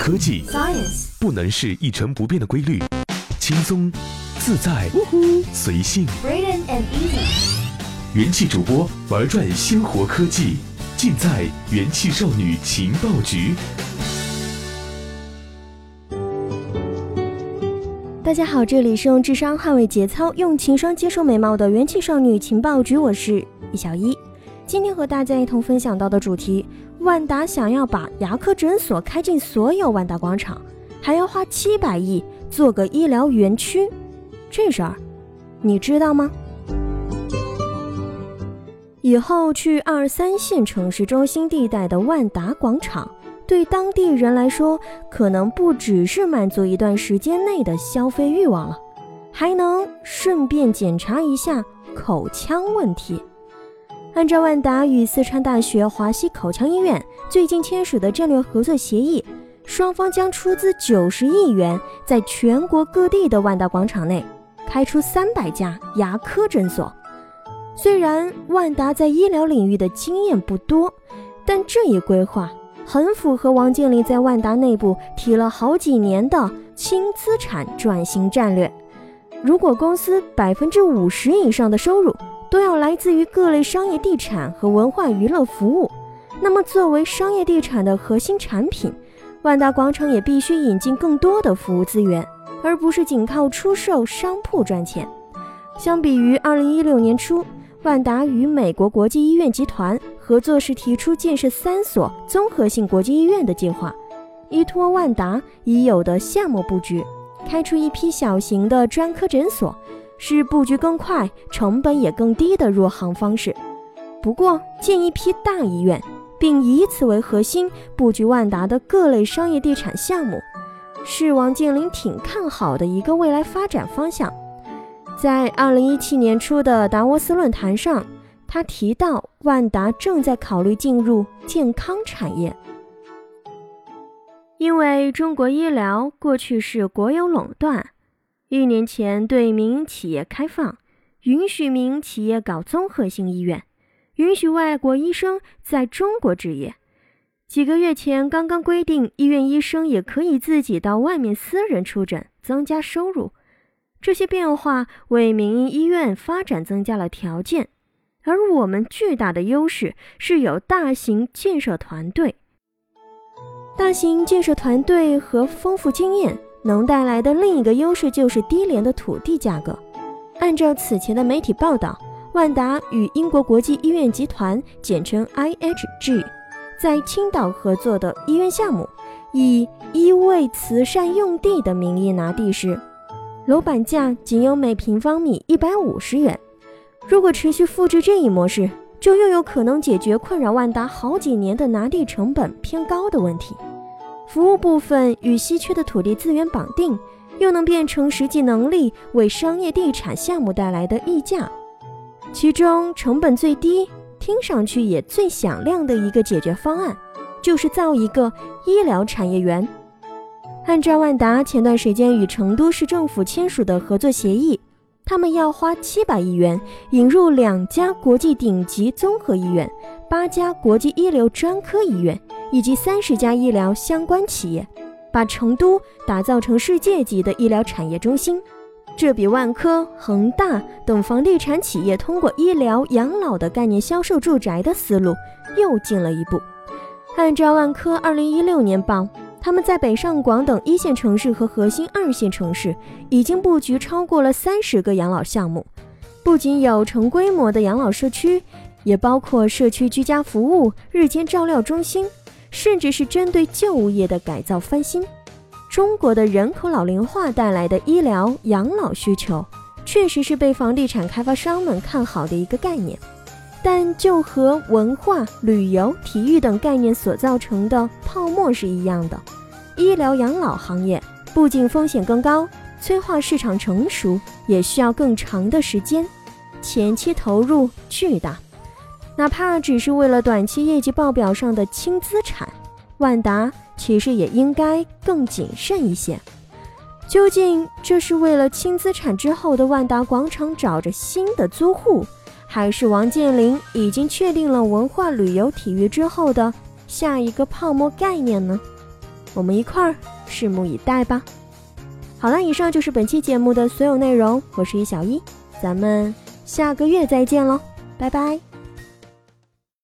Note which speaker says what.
Speaker 1: 科技
Speaker 2: Science
Speaker 1: 不能是一成不变的规律，轻松、自在、随性。
Speaker 2: Braden and Easy
Speaker 1: 元气主播玩转鲜活科技，尽在元气少女情报局。
Speaker 3: 大家好，这里是用智商捍卫节操，用情商接受美貌的元气少女情报局，我是易小一。今天和大家一同分享到的主题：万达想要把牙科诊所开进所有万达广场，还要花七百亿做个医疗园区，这事儿你知道吗？以后去二三线城市中心地带的万达广场。对当地人来说，可能不只是满足一段时间内的消费欲望了，还能顺便检查一下口腔问题。按照万达与四川大学华西口腔医院最近签署的战略合作协议，双方将出资九十亿元，在全国各地的万达广场内开出三百家牙科诊所。虽然万达在医疗领域的经验不多，但这一规划。很符合王健林在万达内部提了好几年的轻资产转型战略。如果公司百分之五十以上的收入都要来自于各类商业地产和文化娱乐服务，那么作为商业地产的核心产品，万达广场也必须引进更多的服务资源，而不是仅靠出售商铺赚钱。相比于二零一六年初，万达与美国国际医院集团合作时提出建设三所综合性国际医院的计划，依托万达已有的项目布局，开出一批小型的专科诊所，是布局更快、成本也更低的入行方式。不过，建一批大医院，并以此为核心布局万达的各类商业地产项目，是王健林挺看好的一个未来发展方向。在二零一七年初的达沃斯论坛上，他提到万达正在考虑进入健康产业，因为中国医疗过去是国有垄断，一年前对民营企业开放，允许民营企业搞综合性医院，允许外国医生在中国执业。几个月前刚刚规定，医院医生也可以自己到外面私人出诊，增加收入。这些变化为民营医院发展增加了条件，而我们巨大的优势是有大型建设团队。大型建设团队和丰富经验能带来的另一个优势就是低廉的土地价格。按照此前的媒体报道，万达与英国国际医院集团（简称 IHG） 在青岛合作的医院项目，以医卫慈善用地的名义拿地时。楼板价仅有每平方米一百五十元。如果持续复制这一模式，就又有可能解决困扰万达好几年的拿地成本偏高的问题。服务部分与稀缺的土地资源绑定，又能变成实际能力为商业地产项目带来的溢价。其中成本最低、听上去也最响亮的一个解决方案，就是造一个医疗产业园。按照万达前段时间与成都市政府签署的合作协议，他们要花七百亿元引入两家国际顶级综合医院、八家国际一流专科医院以及三十家医疗相关企业，把成都打造成世界级的医疗产业中心。这比万科、恒大等房地产企业通过医疗养老的概念销售住宅的思路又进了一步。按照万科二零一六年报。他们在北上广等一线城市和核心二线城市已经布局超过了三十个养老项目，不仅有成规模的养老社区，也包括社区居家服务、日间照料中心，甚至是针对旧物业的改造翻新。中国的人口老龄化带来的医疗养老需求，确实是被房地产开发商们看好的一个概念，但就和文化、旅游、体育等概念所造成的泡沫是一样的。医疗养老行业不仅风险更高，催化市场成熟也需要更长的时间，前期投入巨大。哪怕只是为了短期业绩报表上的轻资产，万达其实也应该更谨慎一些。究竟这是为了轻资产之后的万达广场找着新的租户，还是王健林已经确定了文化旅游体育之后的下一个泡沫概念呢？我们一块儿拭目以待吧。好了，以上就是本期节目的所有内容，我是于小一，咱们下个月再见喽，拜拜。